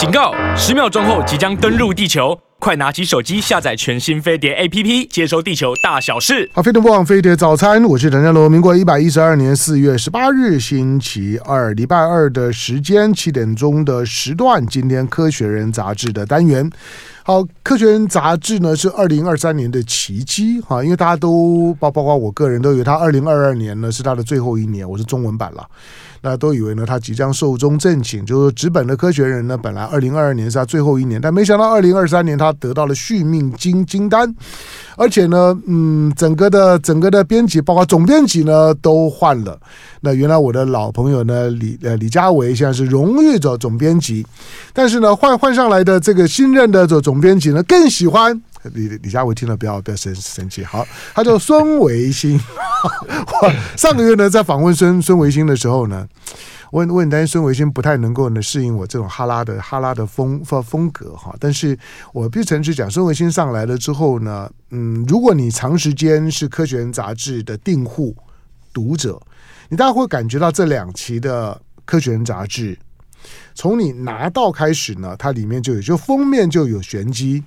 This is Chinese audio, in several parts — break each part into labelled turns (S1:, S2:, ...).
S1: 警告！十秒钟后即将登陆地球，快拿起手机下载全新飞碟 APP，接收地球大小事。
S2: 好，飞碟播报飞碟早餐，我是陈家龙。民国一百一十二年四月十八日星期二，礼拜二的时间七点钟的时段，今天《科学人》杂志的单元。好，《科学人》杂志呢是二零二三年的奇迹哈，因为大家都包包括我个人都以为他二零二二年呢是他的最后一年，我是中文版了。那都以为呢，他即将寿终正寝，就是纸本的科学人呢，本来二零二二年是他最后一年，但没想到二零二三年他得到了续命金金丹，而且呢，嗯，整个的整个的编辑，包括总编辑呢都换了。那原来我的老朋友呢，李呃李佳维现在是荣誉的总编辑，但是呢换换上来的这个新任的这总编辑呢更喜欢。李李家维听了不要不要生生气，好，他叫孙维新。我上个月呢在访问孙孙维新的时候呢，我我很担心孙维新不太能够呢适应我这种哈拉的哈拉的风风风格哈，但是我必须诚实讲，孙维新上来了之后呢，嗯，如果你长时间是《科学人》杂志的订户读者，你大概会感觉到这两期的《科学人》杂志，从你拿到开始呢，它里面就有就封面就有玄机。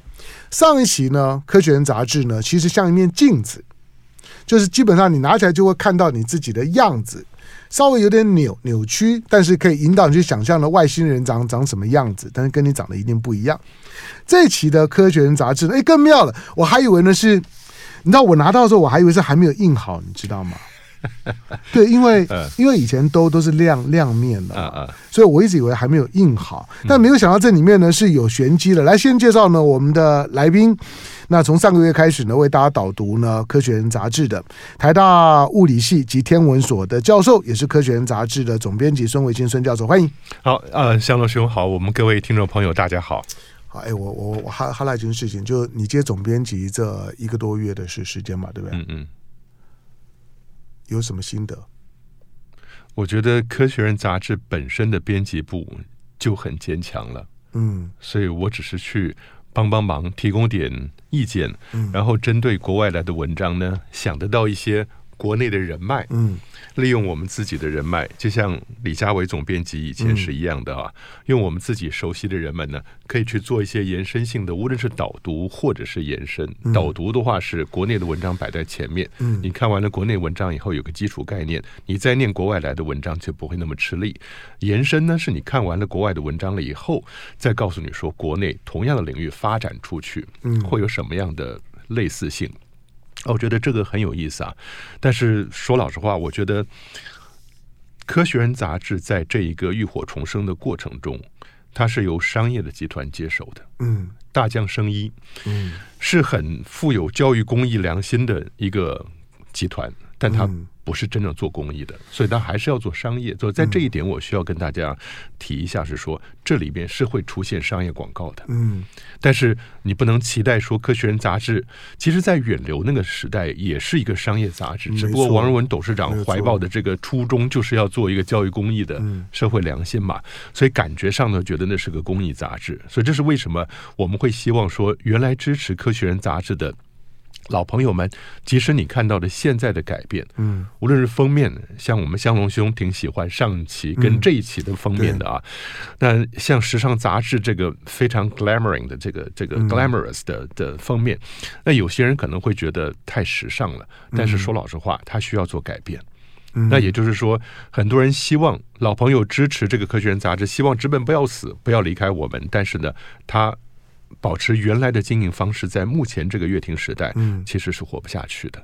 S2: 上一期呢，《科学人》杂志呢，其实像一面镜子，就是基本上你拿起来就会看到你自己的样子，稍微有点扭扭曲，但是可以引导你去想象的外星人长长什么样子，但是跟你长得一定不一样。这一期的《科学人》杂志呢，哎，更妙了，我还以为呢是，你知道我拿到的时候，我还以为是还没有印好，你知道吗？对，因为因为以前都都是亮亮面的，所以我一直以为还没有印好，但没有想到这里面呢是有玄机的。来，先介绍呢我们的来宾。那从上个月开始呢，为大家导读呢《科学人》杂志的台大物理系及天文所的教授，也是《科学人》杂志的总编辑孙维新孙教授，欢迎。
S3: 好，呃，香龙兄好，我们各位听众朋友大家好。
S2: 好，哎，我我我哈哈来一件事情，就你接总编辑这一个多月的时时间嘛，对不对？嗯嗯。有什么心得？
S3: 我觉得《科学人》杂志本身的编辑部就很坚强了，嗯，所以我只是去帮帮忙，提供点意见，嗯，然后针对国外来的文章呢，想得到一些国内的人脉，嗯。利用我们自己的人脉，就像李佳伟总编辑以前是一样的啊。用我们自己熟悉的人们呢，可以去做一些延伸性的，无论是导读或者是延伸。导读的话是国内的文章摆在前面，嗯你看完了国内文章以后有个基础概念，你再念国外来的文章就不会那么吃力。延伸呢，是你看完了国外的文章了以后，再告诉你说国内同样的领域发展出去，嗯会有什么样的类似性。我觉得这个很有意思啊，但是说老实话，我觉得《科学人》杂志在这一个浴火重生的过程中，它是由商业的集团接手的。嗯，大江生一，嗯，是很富有教育公益良心的一个集团，但它。不是真正做公益的，所以他还是要做商业。所以在这一点，我需要跟大家提一下，是说这里边是会出现商业广告的。嗯，但是你不能期待说《科学人》杂志，其实在远流那个时代也是一个商业杂志，只不过王荣文董事长怀抱的这个初衷就是要做一个教育公益的社会良心嘛，所以感觉上呢，觉得那是个公益杂志。所以这是为什么我们会希望说，原来支持《科学人》杂志的。老朋友们，即使你看到的现在的改变，嗯，无论是封面，像我们香龙兄挺喜欢上一期跟这一期的封面的啊，那像时尚杂志这个非常 glamoring 的这个这个 glamorous 的的封面，那有些人可能会觉得太时尚了，但是说老实话，他需要做改变。那也就是说，很多人希望老朋友支持这个科学人杂志，希望纸本不要死，不要离开我们，但是呢，他。保持原来的经营方式，在目前这个乐亭时代，嗯，其实是活不下去的。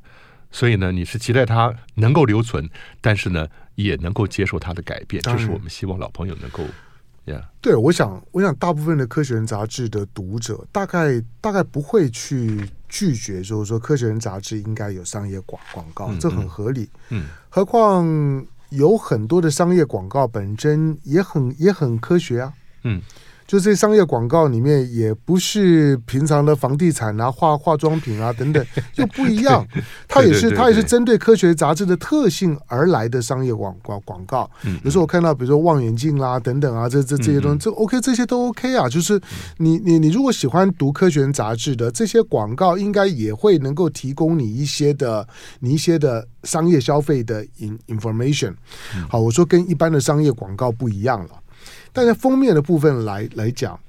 S3: 所以呢，你是期待它能够留存，但是呢，也能够接受它的改变。这是我们希望老朋友能够，呀。
S2: 对，我想，我想大部分的科学人杂志的读者，大概大概不会去拒绝，就是说科学人杂志应该有商业广广告，这很合理。嗯，何况有很多的商业广告本身也很也很科学啊。嗯。就这商业广告里面，也不是平常的房地产啊、化化妆品啊等等，又不一样。它也是它也是针对科学杂志的特性而来的商业广广广告。有时候我看到，比如说望远镜啦等等啊，这这这些东西，这 OK，这些都 OK 啊。就是你你你如果喜欢读科学杂志的这些广告，应该也会能够提供你一些的你一些的商业消费的 in information。好，我说跟一般的商业广告不一样了。但在封面的部分来来讲。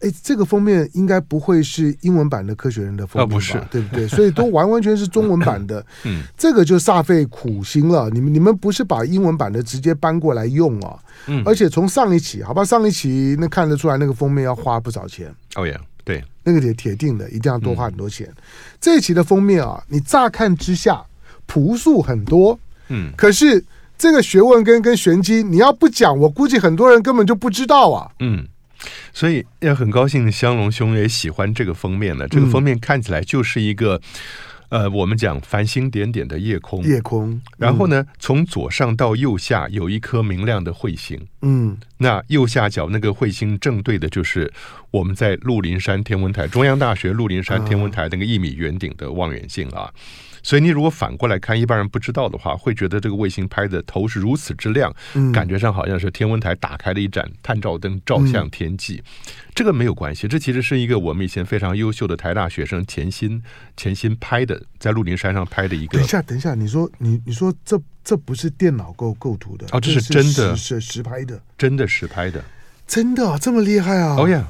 S2: 哎，这个封面应该不会是英文版的《科学人》的封面吧？
S3: 哦、不是，
S2: 对不对？所以都完完全是中文版的。
S3: 嗯，
S2: 这个就煞费苦心了。你们你们不是把英文版的直接搬过来用啊？
S3: 嗯，
S2: 而且从上一期，好吧，上一期那看得出来，那个封面要花不少钱。
S3: 哦呀，对，
S2: 那个铁铁定的，一定要多花很多钱。嗯、这一期的封面啊，你乍看之下朴素很多，
S3: 嗯，
S2: 可是这个学问跟跟玄机，你要不讲，我估计很多人根本就不知道啊。
S3: 嗯。所以也很高兴，香龙兄也喜欢这个封面了。这个封面看起来就是一个，嗯、呃，我们讲繁星点点的夜空，
S2: 夜空。嗯、
S3: 然后呢，从左上到右下有一颗明亮的彗星。
S2: 嗯，
S3: 那右下角那个彗星正对的就是我们在鹿林山天文台，中央大学鹿林山天文台那个一米圆顶的望远镜啊。所以你如果反过来看，一般人不知道的话，会觉得这个卫星拍的头是如此之亮，嗯、感觉上好像是天文台打开了一盏探照灯，照向天际。嗯、这个没有关系，这其实是一个我们以前非常优秀的台大学生钱鑫钱鑫拍的，在鹿林山上拍的一个。
S2: 等一下，等一下，你说你你说这这不是电脑构构图的
S3: 哦，这是真的，
S2: 是实拍的，
S3: 真的实拍的，
S2: 真的啊这么厉害啊！
S3: 哦呀，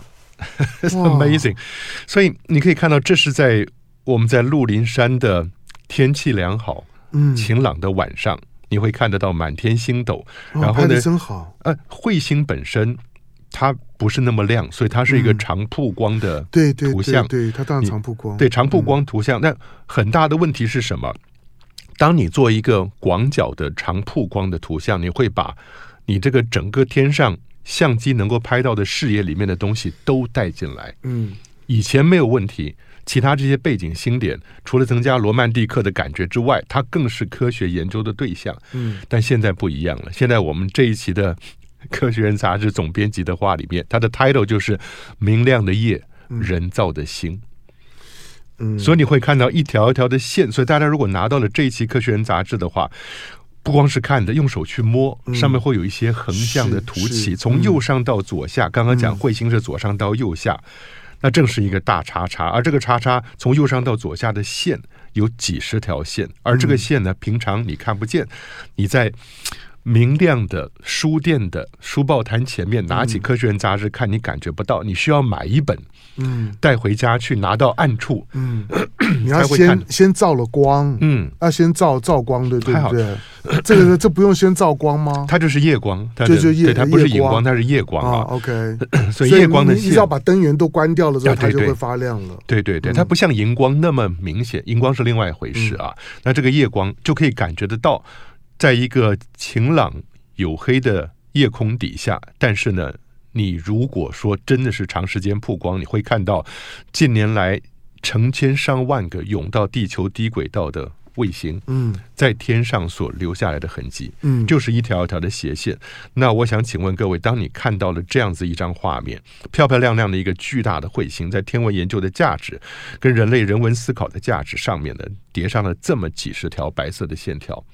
S3: amazing！所以你可以看到，这是在我们在鹿林山的。天气良好，嗯，晴朗的晚上，嗯、你会看得到满天星斗。
S2: 哦、
S3: 然后呢，
S2: 真好。
S3: 呃，彗星本身它不是那么亮，所以它是一个长曝光的图像。
S2: 对对对，对，它当然长曝光。
S3: 对，长曝光图像。那、嗯、很大的问题是什么？当你做一个广角的长曝光的图像，你会把你这个整个天上相机能够拍到的视野里面的东西都带进来。
S2: 嗯，
S3: 以前没有问题。其他这些背景星点，除了增加罗曼蒂克的感觉之外，它更是科学研究的对象。
S2: 嗯，
S3: 但现在不一样了。现在我们这一期的 《科学人》杂志总编辑的话里面，它的 title 就是“明亮的夜，人造的星”。
S2: 嗯，
S3: 所以你会看到一条一条的线。所以大家如果拿到了这一期《科学人》杂志的话，不光是看的，用手去摸，上面会有一些横向的凸起，从右上到左下。刚刚讲彗星是左上到右下。那正是一个大叉叉，而这个叉叉从右上到左下的线有几十条线，而这个线呢，平常你看不见，你在明亮的书店的书报摊前面拿起《科学人》杂志看，你感觉不到，你需要买一本。
S2: 嗯，
S3: 带回家去拿到暗处，
S2: 嗯，你要先先照了光，
S3: 嗯，
S2: 要先照照光的，对不对？这个这不用先照光吗？
S3: 它就是夜光，它
S2: 就是夜，
S3: 它不是荧光，它是夜光啊。
S2: OK，
S3: 所以夜光的，
S2: 你只要把灯源都关掉了之后，它就会发亮了。
S3: 对对对，它不像荧光那么明显，荧光是另外一回事啊。那这个夜光就可以感觉得到，在一个晴朗黝黑的夜空底下，但是呢。你如果说真的是长时间曝光，你会看到近年来成千上万个涌到地球低轨道的卫星，
S2: 嗯，在
S3: 天上所留下来的痕迹，
S2: 嗯，
S3: 就是一条一条的斜线。那我想请问各位，当你看到了这样子一张画面，漂漂亮亮的一个巨大的彗星，在天文研究的价值跟人类人文思考的价值上面呢，叠上了这么几十条白色的线条，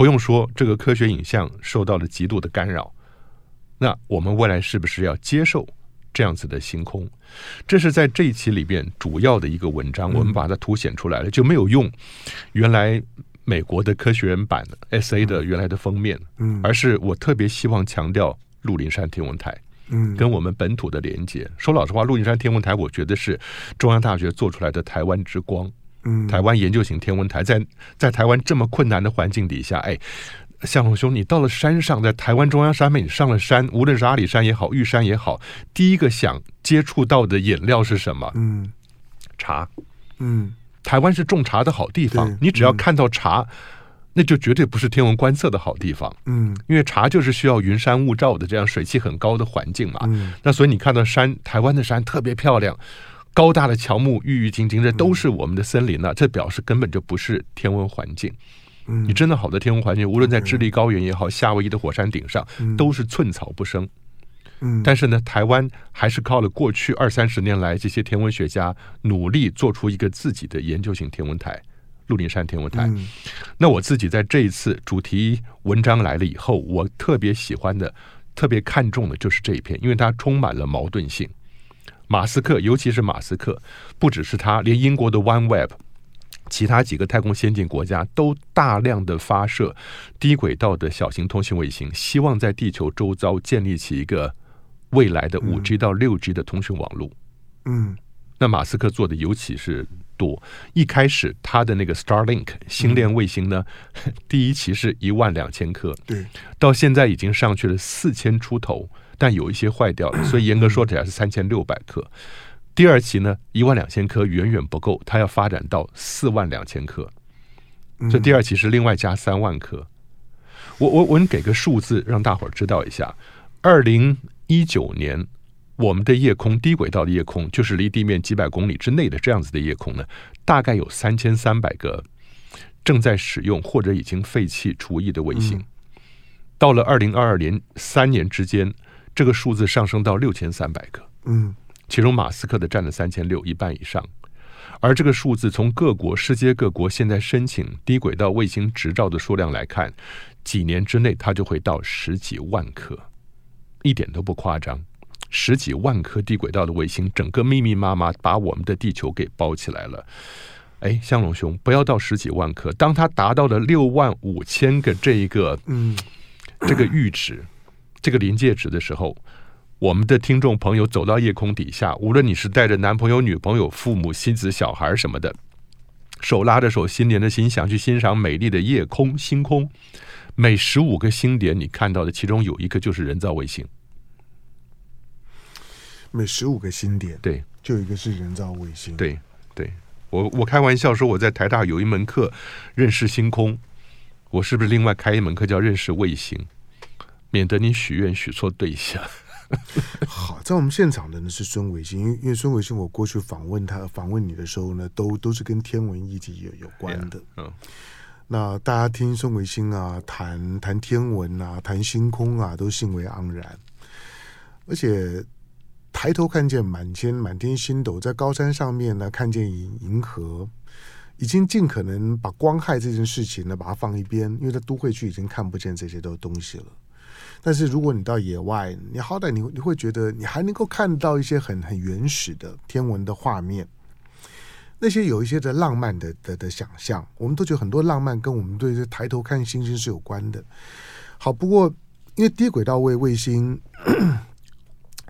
S3: 不用说，这个科学影像受到了极度的干扰。那我们未来是不是要接受这样子的星空？这是在这一期里边主要的一个文章，我们把它凸显出来了，就没有用原来美国的科学人版 SA 的原来的封面，
S2: 嗯，
S3: 而是我特别希望强调鹿林山天文台，
S2: 嗯，
S3: 跟我们本土的连接。说老实话，鹿林山天文台，我觉得是中央大学做出来的台湾之光，
S2: 嗯，
S3: 台湾研究型天文台，在在台湾这么困难的环境底下，哎。向龙兄，你到了山上，在台湾中央山脉，你上了山，无论是阿里山也好，玉山也好，第一个想接触到的饮料是什么？
S2: 嗯，
S3: 茶。
S2: 嗯，
S3: 台湾是种茶的好地方，你只要看到茶，嗯、那就绝对不是天文观测的好地方。
S2: 嗯，
S3: 因为茶就是需要云山雾罩的这样水汽很高的环境嘛。
S2: 嗯，
S3: 那所以你看到山，台湾的山特别漂亮，高大的乔木，郁郁青青，这都是我们的森林这表示根本就不是天文环境。你真的好的天文环境，无论在智利高原也好，夏威夷的火山顶上，都是寸草不生。
S2: 嗯，
S3: 但是呢，台湾还是靠了过去二三十年来这些天文学家努力，做出一个自己的研究型天文台——鹿林山天文台。
S2: 嗯，
S3: 那我自己在这一次主题文章来了以后，我特别喜欢的、特别看重的就是这一篇，因为它充满了矛盾性。马斯克，尤其是马斯克，不只是他，连英国的 OneWeb。其他几个太空先进国家都大量的发射低轨道的小型通信卫星，希望在地球周遭建立起一个未来的五 G 到六 G 的通讯网络。嗯，那马斯克做的尤其是多。一开始他的那个 Starlink 星链卫星呢，第一期是一万两千颗，对，到现在已经上去了四千出头，但有一些坏掉了，所以 严格说起来是三千六百颗。第二期呢，一万两千颗远远不够，它要发展到四万两千颗，这第二期是另外加三万颗。我我我，你给个数字让大伙儿知道一下。二零一九年，我们的夜空低轨道的夜空，就是离地面几百公里之内的这样子的夜空呢，大概有三千三百个正在使用或者已经废弃除役的卫星。到了二零二二年三年之间，这个数字上升到六千三百个。嗯。其中马斯克的占了三千六，一半以上，而这个数字从各国、世界各国现在申请低轨道卫星执照的数量来看，几年之内它就会到十几万颗，一点都不夸张。十几万颗低轨道的卫星，整个密密麻麻把我们的地球给包起来了。哎，香龙兄，不要到十几万颗，当它达到了六万五千个这一个，嗯，这个阈值，这个临界值的时候。我们的听众朋友走到夜空底下，无论你是带着男朋友、女朋友、父母、妻子、小孩什么的，手拉着手，心连着心，想去欣赏美丽的夜空、星空。每十五个星点，你看到的其中有一个就是人造卫星。
S2: 每十五个星点，
S3: 对，
S2: 就一个是人造卫星。
S3: 对，对，我我开玩笑说，我在台大有一门课认识星空，我是不是另外开一门课叫认识卫星？免得你许愿许错对象。
S2: 好，在我们现场的呢是孙维新，因为因为孙维新，我过去访问他访问你的时候呢，都都是跟天文议题有有关的。嗯，yeah, uh. 那大家听孙维新啊谈谈天文啊谈星空啊，都兴味盎然，而且抬头看见满天满天星斗，在高山上面呢看见银银河，已经尽可能把光害这件事情呢把它放一边，因为在都会区已经看不见这些都东西了。但是如果你到野外，你好歹你你会觉得你还能够看到一些很很原始的天文的画面，那些有一些的浪漫的的的想象，我们都觉得很多浪漫跟我们对这抬头看星星是有关的。好，不过因为低轨道卫卫星，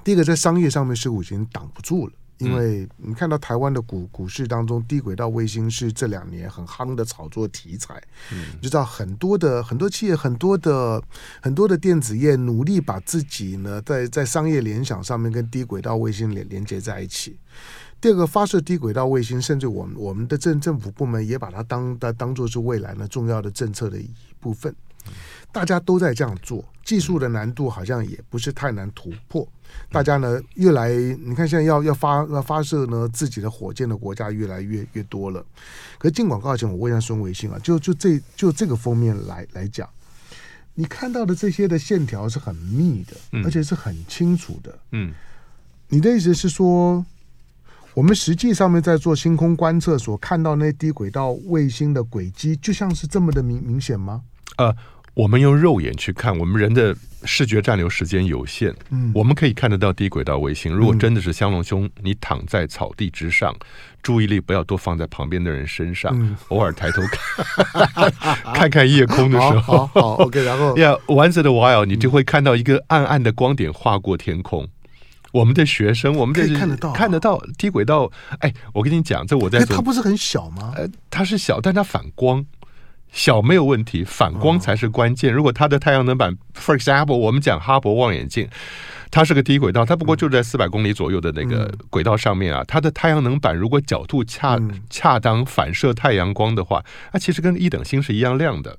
S2: 第一个在商业上面似乎已经挡不住了。因为你看到台湾的股股市当中，低轨道卫星是这两年很夯的炒作题材。嗯，你知道很多的很多企业，很多的很多的电子业努力把自己呢在在商业联想上面跟低轨道卫星连连接在一起。第二个发射低轨道卫星，甚至我们我们的政政府部门也把它当当当做是未来呢重要的政策的一部分。大家都在这样做，技术的难度好像也不是太难突破。大家呢越来，你看现在要要发要发射呢自己的火箭的国家越来越越多了。可是进广告前，我问一下孙维新啊，就就这就这个封面来来讲，你看到的这些的线条是很密的，而且是很清楚的。嗯，你的意思是说，我们实际上面在做星空观测所看到那低轨道卫星的轨迹，就像是这么的明明显吗？
S3: 呃。我们用肉眼去看，我们人的视觉暂留时间有限，嗯，我们可以看得到低轨道卫星。如果真的是香龙兄，你躺在草地之上，注意力不要多放在旁边的人身上，嗯、偶尔抬头看，看看夜空的时候，
S2: 好，好，好，OK，然后，
S3: Yeah，once in a while，你就会看到一个暗暗的光点划过天空。我们的学生，我们的
S2: 看得到
S3: 看得到低轨道。哎，我跟你讲，这我在，
S2: 它不是很小吗？
S3: 呃，它是小，但它反光。小没有问题，反光才是关键。如果它的太阳能板，for example，我们讲哈勃望远镜，它是个低轨道，它不过就在四百公里左右的那个轨道上面啊。它的太阳能板如果角度恰恰当反射太阳光的话，那其实跟一等星是一样亮的。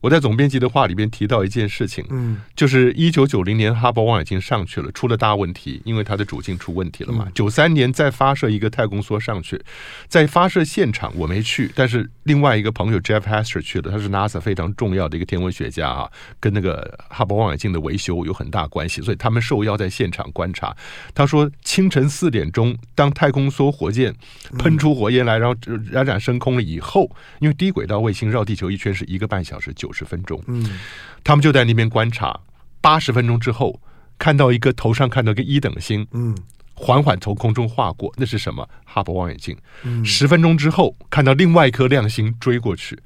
S3: 我在总编辑的话里边提到一件事情，嗯，就是一九九零年哈勃望远镜上去了，出了大问题，因为它的主镜出问题了嘛。九三年再发射一个太空梭上去，在发射现场我没去，但是另外一个朋友 Jeff Hester 去了，他是 NASA 非常重要的一个天文学家啊，跟那个哈勃望远镜的维修有很大关系，所以他们受邀在现场观察。他说清晨四点钟，当太空梭火箭喷出火焰来，然后冉冉升空了以后，因为低轨道卫星绕地球一圈是一个半小时九十分钟，嗯，他们就在那边观察。八十分钟之后，看到一个头上看到一个一等星，嗯，缓缓从空中划过，那是什么？哈勃望远镜。嗯，十分钟之后看到另外一颗亮星追过去，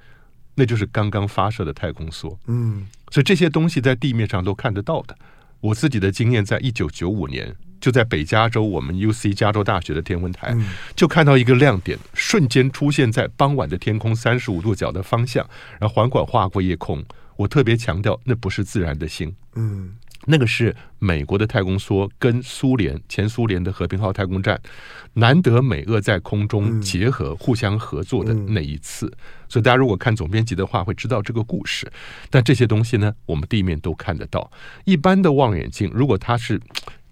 S3: 那就是刚刚发射的太空梭。嗯，所以这些东西在地面上都看得到的。我自己的经验，在一九九五年。就在北加州，我们 UC 加州大学的天文台，就看到一个亮点，瞬间出现在傍晚的天空三十五度角的方向，然后缓缓划过夜空。我特别强调，那不是自然的星，嗯，那个是美国的太空梭跟苏联前苏联的和平号太空站，难得美俄在空中结合、互相合作的那一次。所以大家如果看总编辑的话，会知道这个故事。但这些东西呢，我们地面都看得到。一般的望远镜，如果它是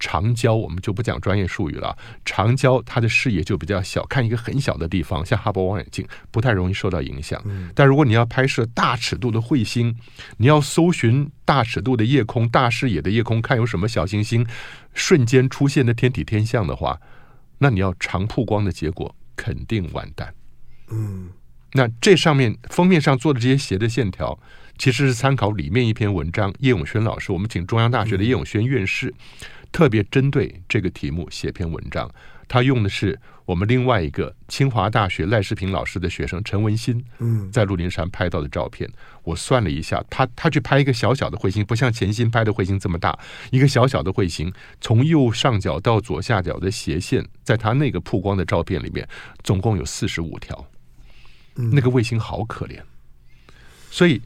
S3: 长焦我们就不讲专业术语了。长焦它的视野就比较小，看一个很小的地方，像哈勃望远镜不太容易受到影响。但如果你要拍摄大尺度的彗星，你要搜寻大尺度的夜空、大视野的夜空，看有什么小行星瞬间出现的天体天象的话，那你要长曝光的结果肯定完蛋。嗯，那这上面封面上做的这些斜的线条，其实是参考里面一篇文章，叶永轩老师，我们请中央大学的叶永轩院士。特别针对这个题目写篇文章，他用的是我们另外一个清华大学赖世平老师的学生陈文新，嗯，在鹿林山拍到的照片。我算了一下，他他去拍一个小小的彗星，不像钱星拍的彗星这么大，一个小小的彗星，从右上角到左下角的斜线，在他那个曝光的照片里面，总共有四十五条。那个卫星好可怜，所以。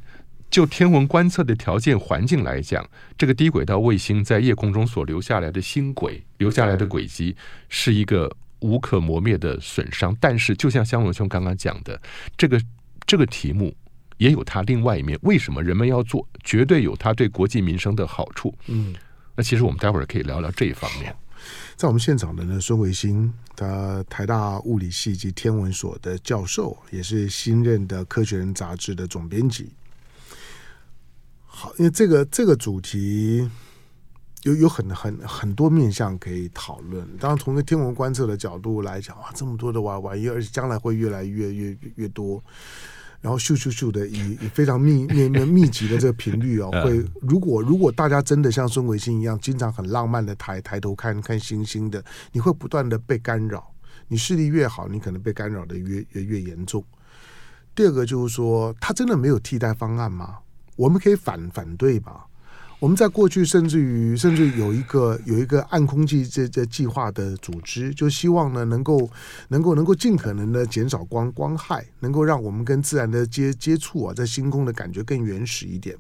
S3: 就天文观测的条件环境来讲，这个低轨道卫星在夜空中所留下来的星轨、留下来的轨迹，是一个无可磨灭的损伤。但是，就像香龙兄刚刚讲的，这个这个题目也有它另外一面。为什么人们要做？绝对有它对国计民生的好处。嗯，那其实我们待会儿可以聊聊这一方面。
S2: 在我们现场的呢，孙维新，他台大物理系及天文所的教授，也是新任的《科学人》杂志的总编辑。好，因为这个这个主题有有很很很多面向可以讨论。当然，从个天文观测的角度来讲，哇，这么多的玩玩意，而且将来会越来越越越多。然后咻咻咻的以以非常密密密集的这个频率哦，会如果如果大家真的像孙维新一样，经常很浪漫的抬抬头看看星星的，你会不断的被干扰。你视力越好，你可能被干扰的越越越严重。第二个就是说，它真的没有替代方案吗？我们可以反反对吧？我们在过去甚至于甚至有一个有一个暗空计这这计划的组织，就希望呢能够能够能够尽可能的减少光光害，能够让我们跟自然的接接触啊，在星空的感觉更原始一点。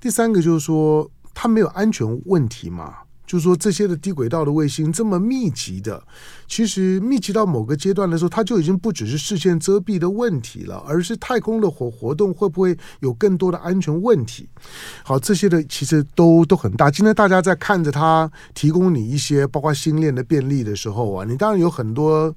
S2: 第三个就是说，它没有安全问题嘛。就是说，这些的低轨道的卫星这么密集的，其实密集到某个阶段的时候，它就已经不只是视线遮蔽的问题了，而是太空的活活动会不会有更多的安全问题？好，这些的其实都都很大。今天大家在看着它提供你一些包括星链的便利的时候啊，你当然有很多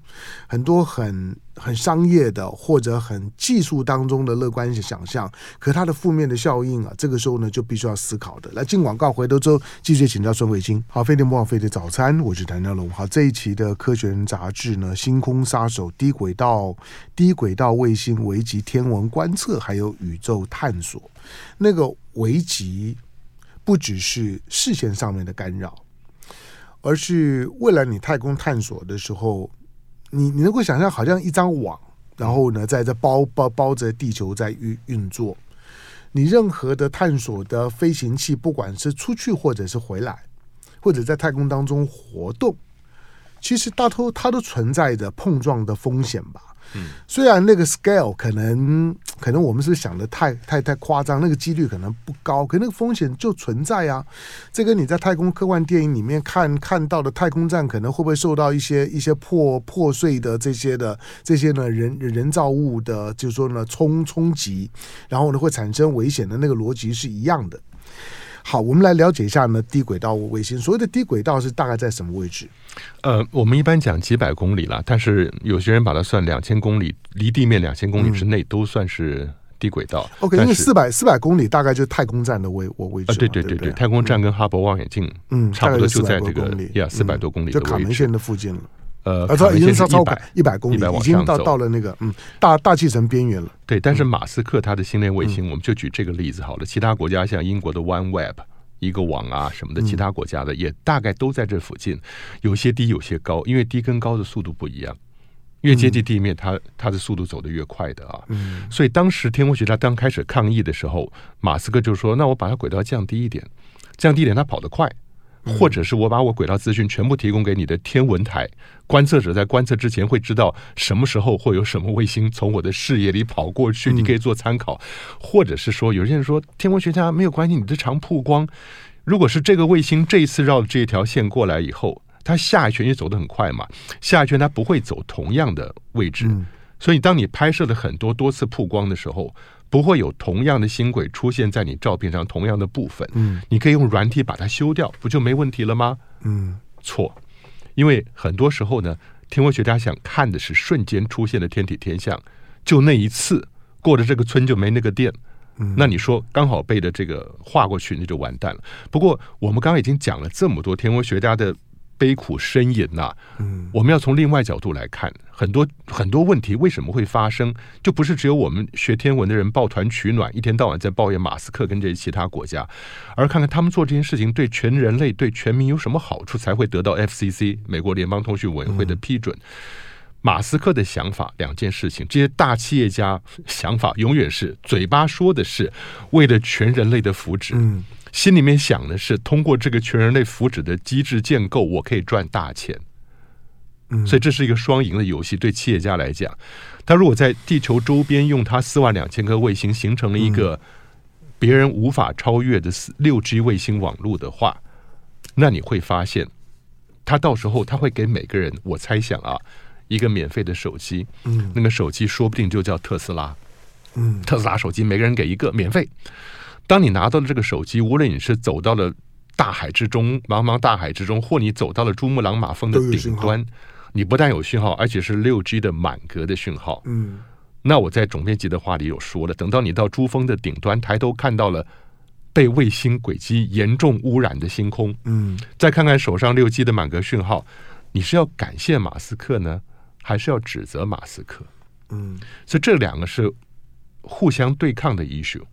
S2: 很多很。很商业的或者很技术当中的乐观想象，可它的负面的效应啊，这个时候呢就必须要思考的。来进广告，回头之后继续请教孙维新。好，飞碟模仿飞碟早餐，我是谭家龙。好，这一期的《科学人》杂志呢，《星空杀手：低轨道低轨道卫星危及天文观测还有宇宙探索》，那个危及不只是视线上面的干扰，而是未来你太空探索的时候。你你能够想象，好像一张网，然后呢，在这包包包着地球在运运作。你任何的探索的飞行器，不管是出去或者是回来，或者在太空当中活动，其实大头它都存在着碰撞的风险吧。嗯，虽然那个 scale 可能可能我们是想的太太太夸张，那个几率可能不高，可那个风险就存在啊。这跟你在太空科幻电影里面看看到的太空站，可能会不会受到一些一些破破碎的这些的这些呢人人造物的，就是说呢冲冲击，然后呢会产生危险的那个逻辑是一样的。好，我们来了解一下呢低轨道卫星。所谓的低轨道是大概在什么位置？
S3: 呃，我们一般讲几百公里啦，但是有些人把它算两千公里，离地面两千公里之内都算是低轨道。
S2: 嗯、OK，因为四百四百公里大概就是太空站的位我位置。啊，
S3: 对对对对，太空站跟哈勃望远镜，嗯，差不多就在这个呀四百多公里，
S2: 就卡门线的附近了。
S3: 呃，
S2: 它已经超超过一百公里，已经到到了那个嗯大大气层边缘了。
S3: 对，但是马斯克他的星链卫星，我们就举这个例子好了。其他国家像英国的 OneWeb。一个网啊什么的，其他国家的也大概都在这附近，有些低，有些高，因为低跟高的速度不一样，越接近地面，它它的速度走得越快的啊。所以当时天文学家刚开始抗议的时候，马斯克就说：“那我把它轨道降低一点，降低一点，它跑得快。”或者是我把我轨道资讯全部提供给你的天文台观测者，在观测之前会知道什么时候会有什么卫星从我的视野里跑过去，你可以做参考。或者是说，有些人说天文学家没有关系，你的常曝光，如果是这个卫星这一次绕这一条线过来以后，它下一圈也走得很快嘛，下一圈它不会走同样的位置，所以当你拍摄了很多多次曝光的时候。不会有同样的星轨出现在你照片上同样的部分，嗯，你可以用软体把它修掉，不就没问题了吗？嗯，错，因为很多时候呢，天文学家想看的是瞬间出现的天体天象，就那一次过了这个村就没那个店，嗯，那你说刚好被的这个划过去，那就完蛋了。不过我们刚刚已经讲了这么多天文学家的。悲苦呻吟呐，嗯，我们要从另外角度来看，很多很多问题为什么会发生，就不是只有我们学天文的人抱团取暖，一天到晚在抱怨马斯克跟这些其他国家，而看看他们做这件事情对全人类、对全民有什么好处，才会得到 FCC 美国联邦通讯委员会的批准。马斯克的想法两件事情，这些大企业家想法永远是嘴巴说的是为了全人类的福祉，嗯。心里面想的是，通过这个全人类福祉的机制建构，我可以赚大钱。所以这是一个双赢的游戏。对企业家来讲，他如果在地球周边用他四万两千颗卫星，形成了一个别人无法超越的六 G 卫星网络的话，那你会发现，他到时候他会给每个人，我猜想啊，一个免费的手机。嗯，那个手机说不定就叫特斯拉。嗯，特斯拉手机每个人给一个免费。当你拿到了这个手机，无论你是走到了大海之中，茫茫大海之中，或你走到了珠穆朗玛峰的顶端，你不但有讯号，而且是六 G 的满格的讯号。嗯，那我在总编辑的话里有说了，等到你到珠峰的顶端，抬头看到了被卫星轨迹严重污染的星空，嗯，再看看手上六 G 的满格讯号，你是要感谢马斯克呢，还是要指责马斯克？嗯，所以这两个是互相对抗的 issue。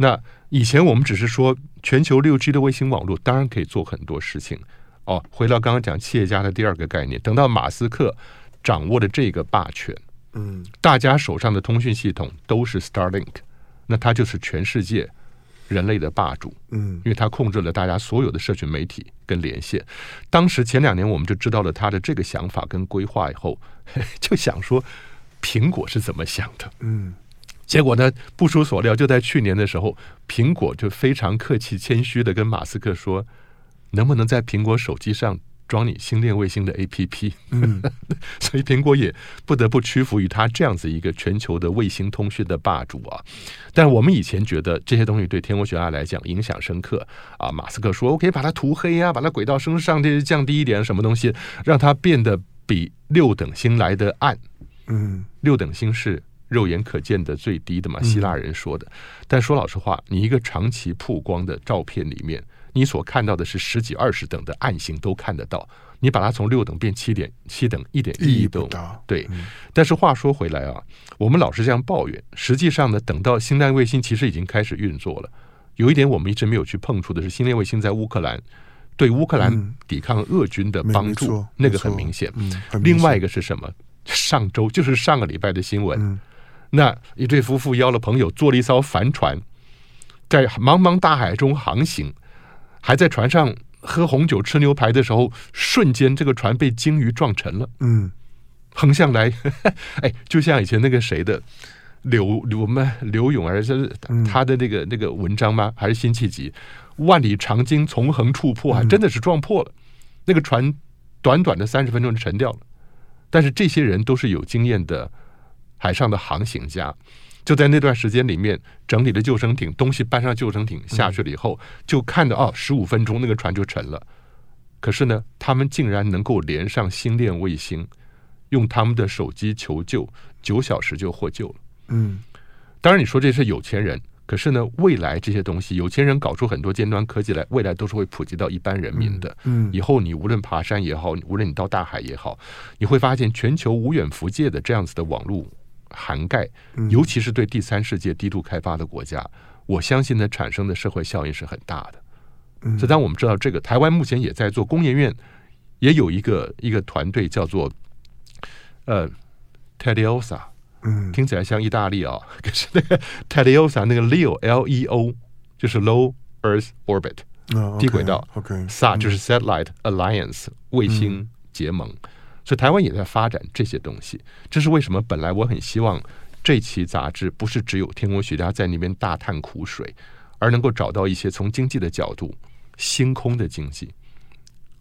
S3: 那以前我们只是说全球六 G 的卫星网络当然可以做很多事情哦。回到刚刚讲企业家的第二个概念，等到马斯克掌握了这个霸权，嗯，大家手上的通讯系统都是 Starlink，那他就是全世界人类的霸主，嗯，因为他控制了大家所有的社群媒体跟连线。当时前两年我们就知道了他的这个想法跟规划以后，就想说苹果是怎么想的，嗯。结果呢，不出所料，就在去年的时候，苹果就非常客气、谦虚的跟马斯克说：“能不能在苹果手机上装你星链卫星的 APP？” 嗯，所以苹果也不得不屈服于他这样子一个全球的卫星通讯的霸主啊。但我们以前觉得这些东西对天文学家来讲影响深刻啊。马斯克说：“我可以把它涂黑啊，把它轨道升上降低一点，什么东西让它变得比六等星来的暗。”嗯，六等星是。肉眼可见的最低的嘛，希腊人说的。但说老实话，你一个长期曝光的照片里面，你所看到的是十几、二十等的暗星都看得到。你把它从六等变七点七等，一点意义都没有。对。但是话说回来啊，我们老是这样抱怨，实际上呢，等到星链卫星其实已经开始运作了。有一点我们一直没有去碰触的是，星链卫星在乌克兰对乌克兰抵抗俄军的帮助，那个很明显。另外一个是什么？上周就是上个礼拜的新闻。那一对夫妇邀了朋友，坐了一艘帆船，在茫茫大海中航行，还在船上喝红酒、吃牛排的时候，瞬间这个船被鲸鱼撞沉了。嗯，横向来，哎，就像以前那个谁的刘刘们刘勇儿是他的那个那个文章吗？还是辛弃疾？万里长鲸从横处破，还真的是撞破了。那个船短短的三十分钟就沉掉了。但是这些人都是有经验的。海上的航行家就在那段时间里面整理了救生艇，东西搬上救生艇下去了以后，就看到哦，十五分钟那个船就沉了。可是呢，他们竟然能够连上星链卫星，用他们的手机求救，九小时就获救了。嗯，当然你说这是有钱人，可是呢，未来这些东西，有钱人搞出很多尖端科技来，未来都是会普及到一般人民的。嗯，以后你无论爬山也好，无论你到大海也好，你会发现全球无远弗届的这样子的网络。涵盖，尤其是对第三世界低度开发的国家，我相信呢，产生的社会效应是很大的。所以当我们知道这个，台湾目前也在做，工研院也有一个一个团队叫做呃 TEDIOSA，嗯，听起来像意大利啊、哦，可是那个 TEDIOSA 那个 Leo L E O 就是 Low Earth Orbit。低轨道，SA 就是 Satellite Alliance 卫星结盟，所以台湾也在发展这些东西。这是为什么？本来我很希望这期杂志不是只有天文学家在那边大叹苦水，而能够找到一些从经济的角度、星空的经济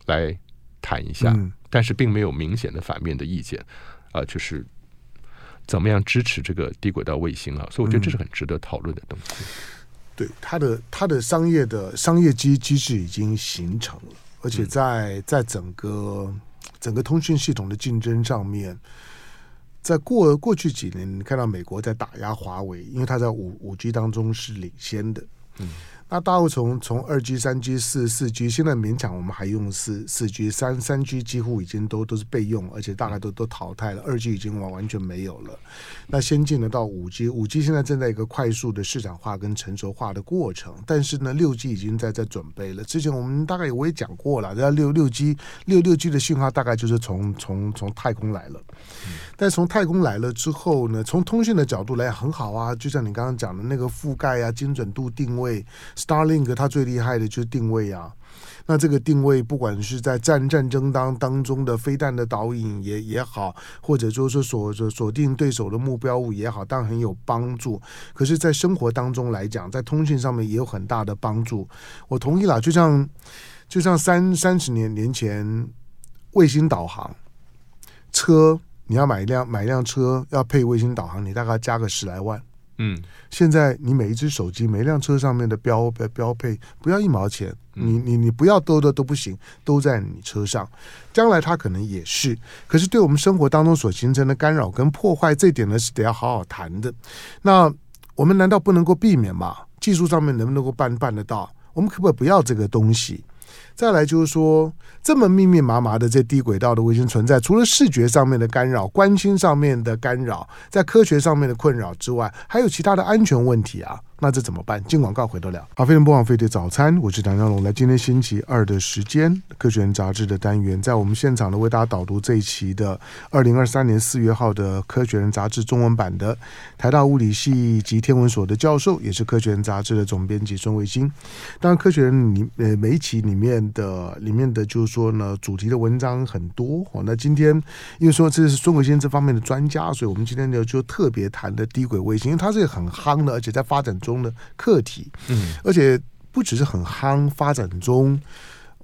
S3: 来谈一下，但是并没有明显的反面的意见啊，就是怎么样支持这个低轨道卫星啊？所以我觉得这是很值得讨论的东西。
S2: 对它的它的商业的商业机机制已经形成了，而且在在整个整个通讯系统的竞争上面，在过过去几年，你看到美国在打压华为，因为它在五五 G 当中是领先的，嗯。那大陆从从二 G、三 G、四四 G，现在勉强我们还用四四 G，三三 G 几乎已经都都是备用，而且大概都都淘汰了，二 G 已经完完全没有了。那先进的到五 G，五 G 现在正在一个快速的市场化跟成熟化的过程，但是呢，六 G 已经在在准备了。之前我们大概我也讲过了，这六六 G 六六 G 的信号大概就是从从从太空来了。但从太空来了之后呢，从通讯的角度来很好啊，就像你刚刚讲的那个覆盖啊、精准度定位。Starlink 它最厉害的就是定位啊，那这个定位不管是在战战争当当中的飞弹的导引也也好，或者就是锁锁定对手的目标物也好，当然很有帮助。可是，在生活当中来讲，在通讯上面也有很大的帮助。我同意了，就像就像三三十年年前卫星导航车，你要买一辆买一辆车要配卫星导航，你大概加个十来万。
S3: 嗯，
S2: 现在你每一只手机、每一辆车上面的标标标配，不要一毛钱，你你你不要多的都不行，都在你车上。将来它可能也是，可是对我们生活当中所形成的干扰跟破坏，这点呢是得要好好谈的。那我们难道不能够避免吗？技术上面能不能够办办得到？我们可不可以不要这个东西？再来就是说，这么密密麻麻的这低轨道的卫星存在，除了视觉上面的干扰、观星上面的干扰，在科学上面的困扰之外，还有其他的安全问题啊。那这怎么办？进广告回头聊。好，飞碟播放飞的早餐，我是唐湘龙。来，今天星期二的时间，科学人杂志的单元，在我们现场呢，为大家导读这一期的二零二三年四月号的科学人杂志中文版的台大物理系及天文所的教授，也是科学人杂志的总编辑孙卫星。当然，科学人里呃每一期里面的里面的就是说呢，主题的文章很多哦。那今天因为说这是孙维新这方面的专家，所以我们今天呢就特别谈的低轨卫星，因为它是很夯的，而且在发展中的课题，嗯，而且不只是很夯，发展中，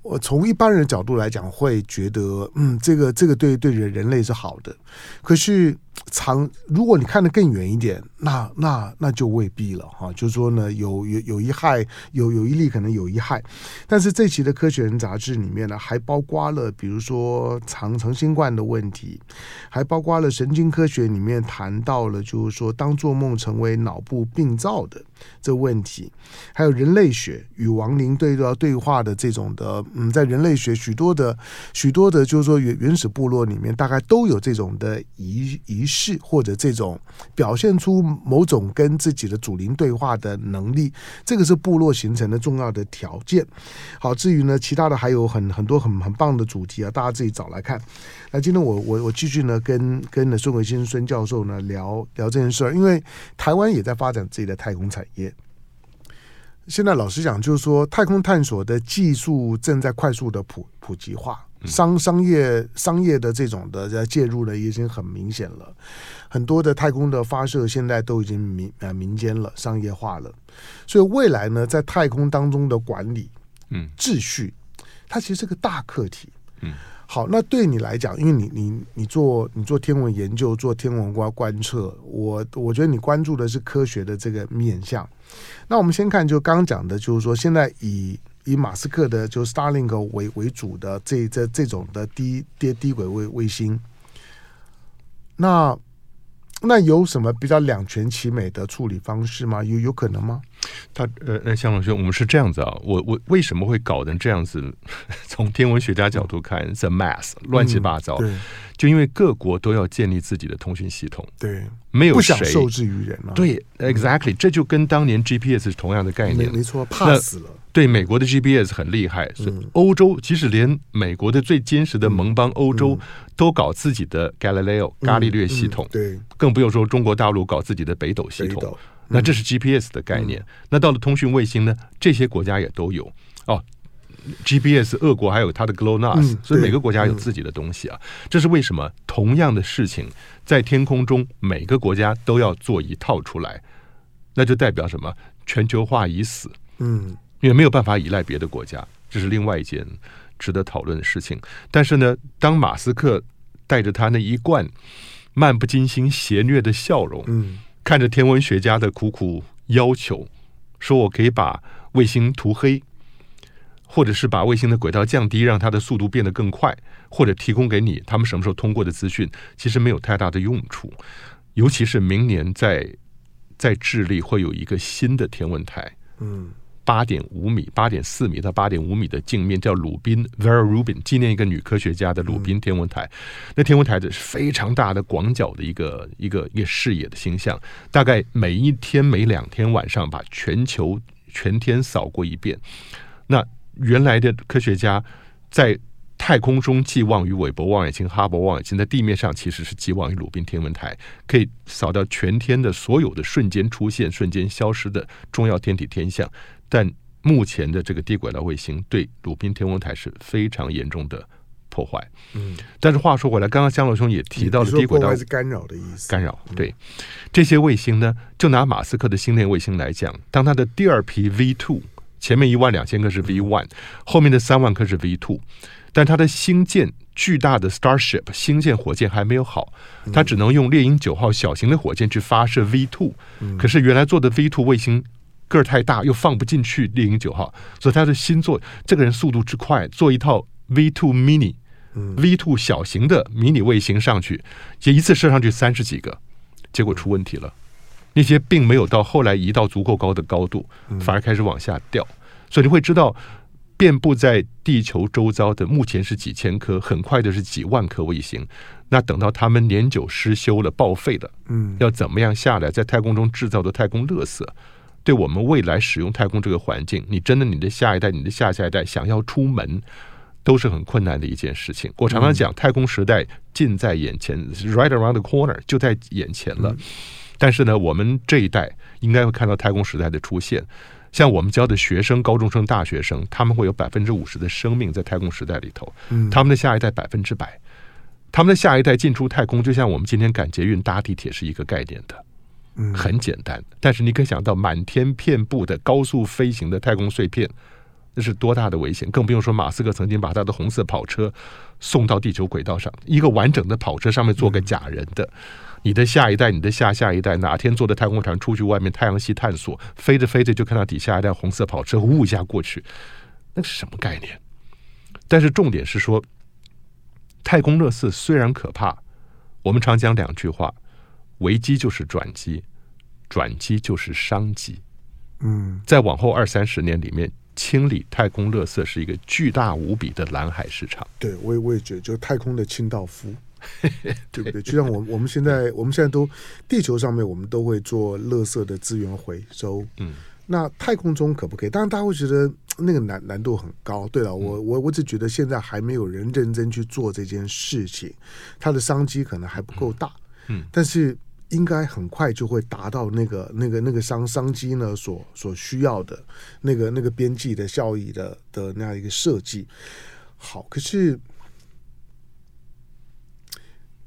S2: 我从一般人角度来讲，会觉得，嗯，这个这个对对人人类是好的，可是。长，如果你看得更远一点，那那那就未必了哈。就是说呢，有有有一害，有有一利，可能有一害。但是这期的《科学人》杂志里面呢，还包括了比如说长长新冠的问题，还包括了神经科学里面谈到了，就是说当做梦成为脑部病灶的这问题，还有人类学与亡灵对要对话的这种的，嗯，在人类学许多的许多的，就是说原原始部落里面，大概都有这种的仪仪式。或者这种表现出某种跟自己的祖灵对话的能力，这个是部落形成的重要的条件。好，至于呢，其他的还有很很多很很棒的主题啊，大家自己找来看。那今天我我我继续呢，跟跟孙伟新孙教授呢聊聊这件事儿，因为台湾也在发展自己的太空产业。现在老实讲，就是说太空探索的技术正在快速的普普及化。商商业商业的这种的介入呢，已经很明显了。很多的太空的发射现在都已经民呃民间了，商业化了。所以未来呢，在太空当中的管理，嗯，秩序，它其实是个大课题。嗯，好，那对你来讲，因为你你你做你做天文研究，做天文观观测，我我觉得你关注的是科学的这个面向。那我们先看，就刚刚讲的，就是说现在以。以马斯克的就 Starlink 为为主的这这这种的低低低轨卫卫星，那那有什么比较两全其美的处理方式吗？有有可能吗？
S3: 他呃，那向老兄，我们是这样子啊，我我为什么会搞成这样子？从天文学家角度看，the mass 乱七八糟，
S2: 嗯、
S3: 就因为各国都要建立自己的通讯系统，
S2: 对，
S3: 没有谁
S2: 不想受制于人嘛，
S3: 对，exactly，、嗯、这就跟当年 GPS 是同样的概念，
S2: 没错，怕死了。
S3: 对，美国的 GPS 很厉害，所以欧洲即使连美国的最坚实的盟邦欧洲都搞自己的 Galileo 伽利略系统，
S2: 对，
S3: 更不用说中国大陆搞自己的北斗系统。那这是 GPS 的概念。那到了通讯卫星呢？这些国家也都有哦。GPS，俄国还有它的 GLONASS，所以每个国家有自己的东西啊。这是为什么？同样的事情在天空中，每个国家都要做一套出来，那就代表什么？全球化已死。嗯。因为没有办法依赖别的国家，这是另外一件值得讨论的事情。但是呢，当马斯克带着他那一贯漫不经心、邪虐的笑容，嗯，看着天文学家的苦苦要求，说我可以把卫星涂黑，或者是把卫星的轨道降低，让它的速度变得更快，或者提供给你他们什么时候通过的资讯，其实没有太大的用处。尤其是明年在在智利会有一个新的天文台，嗯。八点五米、八点四米到八点五米的镜面，叫鲁宾 （Vera Rubin），纪念一个女科学家的鲁宾天文台。那天文台的是非常大的广角的一个一个一个视野的星象，大概每一天每两天晚上把全球全天扫过一遍。那原来的科学家在太空中寄望于韦伯望远镜、哈勃望远镜，在地面上其实是寄望于鲁宾天文台，可以扫到全天的所有的瞬间出现、瞬间消失的重要天体天象。但目前的这个低轨道卫星对鲁宾天文台是非常严重的破坏。嗯，但是话说回来，刚刚江老兄也提到了低轨道
S2: 是干扰的意思。
S3: 干扰，对这些卫星呢，就拿马斯克的星链卫星来讲，当它的第二批 V two 前面一万两千颗是 V one，后面的三万颗是 V two，但它的星舰巨大的 Starship 星舰火箭还没有好，它只能用猎鹰九号小型的火箭去发射 V two，可是原来做的 V two 卫星。个儿太大，又放不进去猎鹰九号，所以他的新做这个人速度之快，做一套 V two mini，嗯，V two 小型的迷你卫星上去，也一次射上去三十几个，结果出问题了，那些并没有到后来移到足够高的高度，反而开始往下掉，所以你会知道，遍布在地球周遭的目前是几千颗，很快的是几万颗卫星，那等到他们年久失修了、报废了，嗯，要怎么样下来，在太空中制造的太空垃圾？对我们未来使用太空这个环境，你真的你的下一代、你的下下一代想要出门，都是很困难的一件事情。我常常讲，太空时代近在眼前，right around the corner，就在眼前了。但是呢，我们这一代应该会看到太空时代的出现。像我们教的学生、高中生、大学生，他们会有百分之五十的生命在太空时代里头。他们的下一代百分之百，他们的下一代进出太空，就像我们今天赶捷运、搭地铁是一个概念的。嗯，很简单，但是你可以想到满天遍布的高速飞行的太空碎片，那是多大的危险？更不用说马斯克曾经把他的红色跑车送到地球轨道上，一个完整的跑车上面坐个假人的。你的下一代，你的下下一代，哪天坐的太空船出去外面太阳系探索，飞着飞着就看到底下一辆红色跑车呜一下过去，那是什么概念？但是重点是说，太空垃圾虽然可怕，我们常讲两句话。危机就是转机，转机就是商机。嗯，在往后二三十年里面，清理太空垃圾是一个巨大无比的蓝海市场。
S2: 对，我也我也觉得，就太空的清道夫，对不对？就像我们我们现在我们现在都地球上面，我们都会做垃圾的资源回收。嗯，那太空中可不可以？当然，大家会觉得那个难难度很高。对了，我我我只觉得现在还没有人认真去做这件事情，它的商机可能还不够大。嗯，但是。应该很快就会达到那个、那个、那个商商机呢所所需要的那个、那个边际的效益的的那样一个设计。好，可是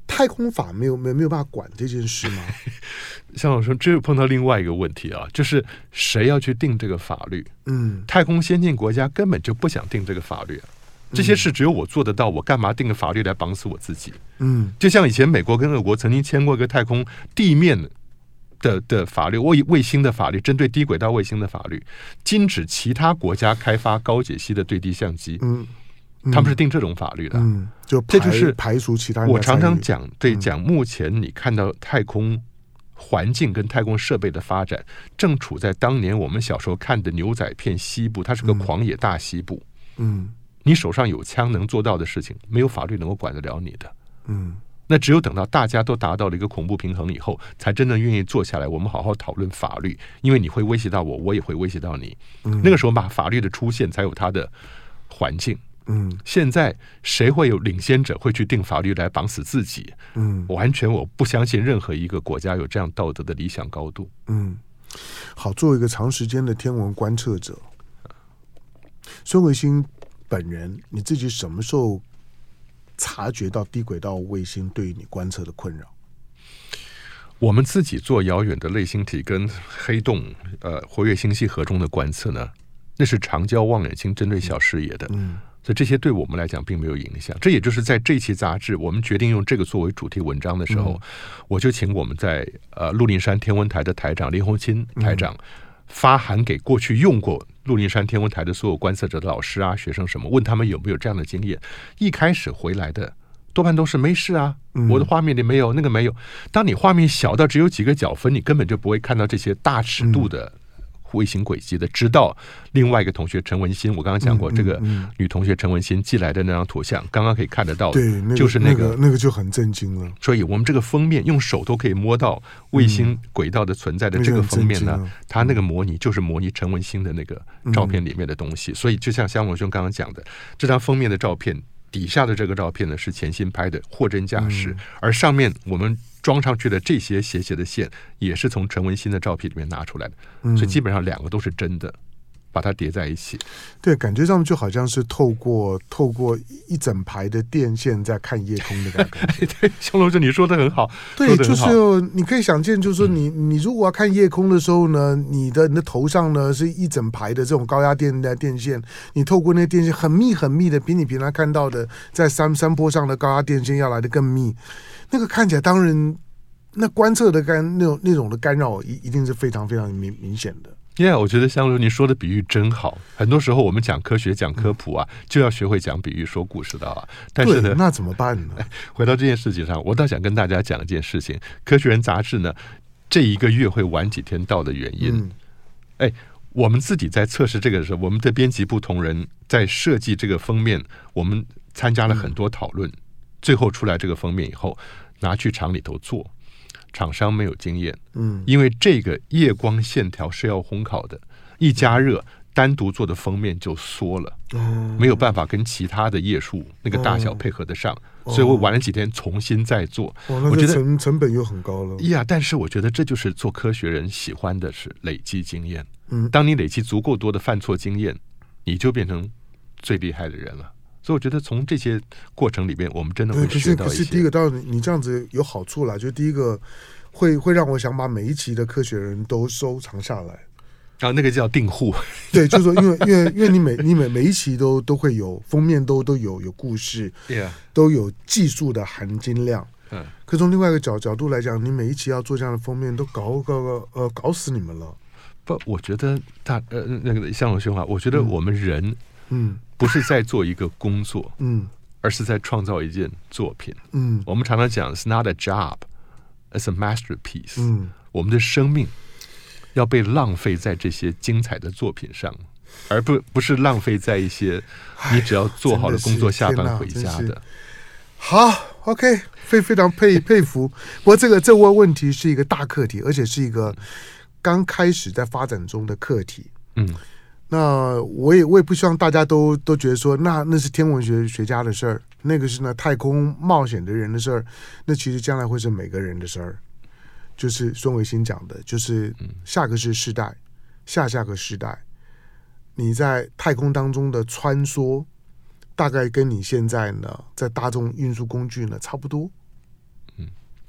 S2: 太空法没有没有没有办法管这件事吗？
S3: 向老师，这又碰到另外一个问题啊，就是谁要去定这个法律？嗯，太空先进国家根本就不想定这个法律啊。这些事只有我做得到，我干嘛定个法律来绑死我自己？嗯，就像以前美国跟俄国曾经签过一个太空地面的的法律，卫卫星的法律，针对低轨道卫星的法律，禁止其他国家开发高解析的对地相机。嗯，他们是定这种法律的。
S2: 嗯，就这就是排除其他。
S3: 我常常讲，对讲，目前你看到太空环境跟太空设备的发展，正处在当年我们小时候看的牛仔片西部，它是个狂野大西部。
S2: 嗯，
S3: 你手上有枪能做到的事情，没有法律能够管得了你的。
S2: 嗯，
S3: 那只有等到大家都达到了一个恐怖平衡以后，才真正愿意坐下来，我们好好讨论法律，因为你会威胁到我，我也会威胁到你。
S2: 嗯，
S3: 那个时候嘛，法律的出现才有它的环境。
S2: 嗯，
S3: 现在谁会有领先者会去定法律来绑死自己？
S2: 嗯，
S3: 完全我不相信任何一个国家有这样道德的理想高度。
S2: 嗯，好，作为一个长时间的天文观测者，孙维新本人，你自己什么时候察觉到低轨道卫星对于你观测的困扰？
S3: 我们自己做遥远的类星体跟黑洞、呃活跃星系核中的观测呢，那是长焦望远镜针对小视野的。
S2: 嗯。
S3: 所以这些对我们来讲并没有影响。这也就是在这期杂志我们决定用这个作为主题文章的时候，我就请我们在呃鹿林山天文台的台长林鸿钦台长发函给过去用过鹿林山天文台的所有观测者的老师啊、学生什么，问他们有没有这样的经验。一开始回来的多半都是没事啊，我的画面里没有，那个没有。当你画面小到只有几个角分，你根本就不会看到这些大尺度的。卫星轨迹的，直到另外一个同学陈文新，我刚刚讲过，这个女同学陈文新寄来的那张图像，刚刚可以看得到，
S2: 对，那个、
S3: 就是那个
S2: 那个就很震惊了。
S3: 所以我们这个封面用手都可以摸到卫星轨道的存在的这个封面呢，它那个模拟就是模拟陈文新的那个照片里面的东西。所以就像香龙兄刚刚讲的，这张封面的照片底下的这个照片呢是潜心拍的货真价实，而上面我们。装上去的这些斜斜的线，也是从陈文新的照片里面拿出来的，所以基本上两个都是真的，把它叠在一起。
S2: 对，感觉上就好像是透过透过一整排的电线在看夜空的感觉。
S3: 对，香龙哥，你说的很好。
S2: 对，就是你可以想见，就是说你你如果要看夜空的时候呢，你的你的头上呢是一整排的这种高压电的电线，你透过那电线很密很密的，比你平常看到的在山山坡上的高压电线要来的更密。那个看起来，当然，那观测的干那种那种的干扰，一一定是非常非常明明显的。
S3: Yeah，我觉得香如你说的比喻真好。很多时候我们讲科学、讲科普啊，就要学会讲比喻、说故事的啊。但是呢，
S2: 那怎么办呢？
S3: 回到这件事情上，我倒想跟大家讲一件事情：《科学人》杂志呢，这一个月会晚几天到的原因。嗯、哎，我们自己在测试这个的时候，我们的编辑部同仁在设计这个封面，我们参加了很多讨论。嗯最后出来这个封面以后，拿去厂里头做，厂商没有经验，
S2: 嗯，
S3: 因为这个夜光线条是要烘烤的，一加热，单独做的封面就缩了，没有办法跟其他的页数那个大小配合得上，所以我晚了几天重新再做，我觉得
S2: 成成本又很高了，
S3: 呀，但是我觉得这就是做科学人喜欢的是累积经验，
S2: 嗯，
S3: 当你累积足够多的犯错经验，你就变成最厉害的人了。所以我觉得从这些过程里边，我们真的会学到一些。
S2: 可是，可是第一个，当然你这样子有好处啦，就第一个会会让我想把每一期的科学人都收藏下来。
S3: 啊，那个叫订户。
S2: 对，就是说，因为因为因为你每你每每一期都都会有封面都，都都有有故事
S3: ，Yeah.
S2: 都有技术的含金量。
S3: 嗯。
S2: 可从另外一个角角度来讲，你每一期要做这样的封面，都搞搞搞呃搞死你们了。
S3: 不，我觉得大呃那个向荣兄啊，我觉得我们人嗯。嗯不是在做一个工作，
S2: 嗯，
S3: 而是在创造一件作品，
S2: 嗯。
S3: 我们常常讲，it's not a job, it's a masterpiece。
S2: 嗯，
S3: 我们的生命要被浪费在这些精彩的作品上，而不不是浪费在一些你只要做好了工作下班回家的。
S2: 好，OK，非非常佩佩服。不过这个这问问题是一个大课题，而且是一个刚开始在发展中的课题。
S3: 嗯。
S2: 那我也我也不希望大家都都觉得说，那那是天文学学家的事儿，那个是呢太空冒险的人的事儿，那其实将来会是每个人的事儿。就是孙维新讲的，就是下个是世代，下下个世代，你在太空当中的穿梭，大概跟你现在呢在大众运输工具呢差不多。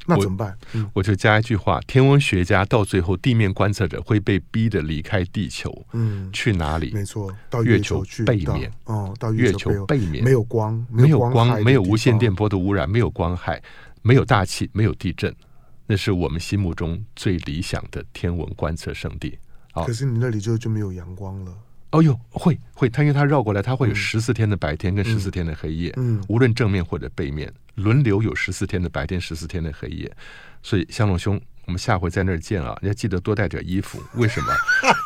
S2: 那怎么办？
S3: 我，我就加一句话：天文学家到最后，地面观测者会被逼的离开地球。
S2: 嗯，
S3: 去哪里？
S2: 没错，到月球去
S3: 背面。
S2: 哦，到月球背，
S3: 月球背面，
S2: 没有光，
S3: 没有光，没有无线电波的污染，没有光害，没有大气，没有地震。那是我们心目中最理想的天文观测圣地。
S2: 可是你那里就就没有阳光了。
S3: 哦呦，会会，它因为它绕过来，它会有十四天的白天跟十四天的黑夜。
S2: 嗯，
S3: 无论正面或者背面，轮流有十四天的白天，十四天的黑夜。所以香龙兄，我们下回在那儿见啊！你要记得多带点衣服，为什么？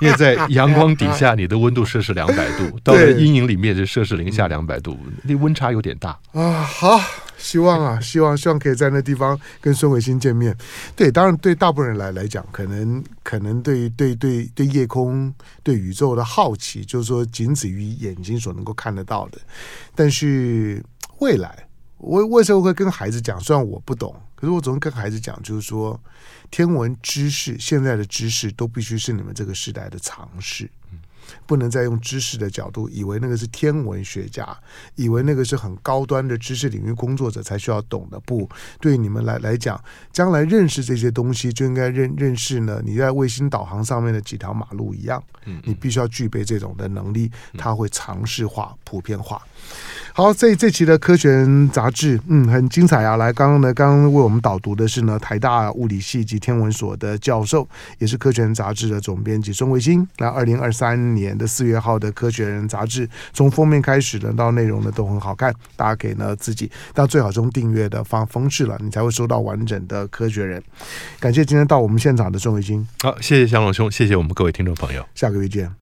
S3: 因为在阳光底下，你的温度摄氏两百度，到了阴影里面就摄氏零下两百度，那温差有点大
S2: 啊。好，希望啊，希望希望可以在那地方跟孙伟新见面。对，当然对大部分人来来讲，可能可能对对对对夜空、对宇宙的好奇，就是说仅止于眼睛所能够看得到的。但是未来，我为什么会跟孩子讲？虽然我不懂。可是我总是跟孩子讲，就是说，天文知识现在的知识都必须是你们这个时代的常识，不能再用知识的角度，以为那个是天文学家，以为那个是很高端的知识领域工作者才需要懂的。不，对你们来来讲，将来认识这些东西，就应该认认识呢。你在卫星导航上面的几条马路一样，你必须要具备这种的能力，它会常识化、普遍化。好，这这期的科学人杂志，嗯，很精彩啊！来，刚刚呢，刚刚为我们导读的是呢，台大物理系及天文所的教授，也是科学人杂志的总编辑孙维新。那二零二三年的四月号的科学人杂志，从封面开始呢，到内容呢都很好看，大家可以呢自己，但最好用订阅的方方式了，你才会收到完整的科学人。感谢今天到我们现场的孙维新。
S3: 好，谢谢祥龙兄，谢谢我们各位听众朋友，
S2: 下个月见。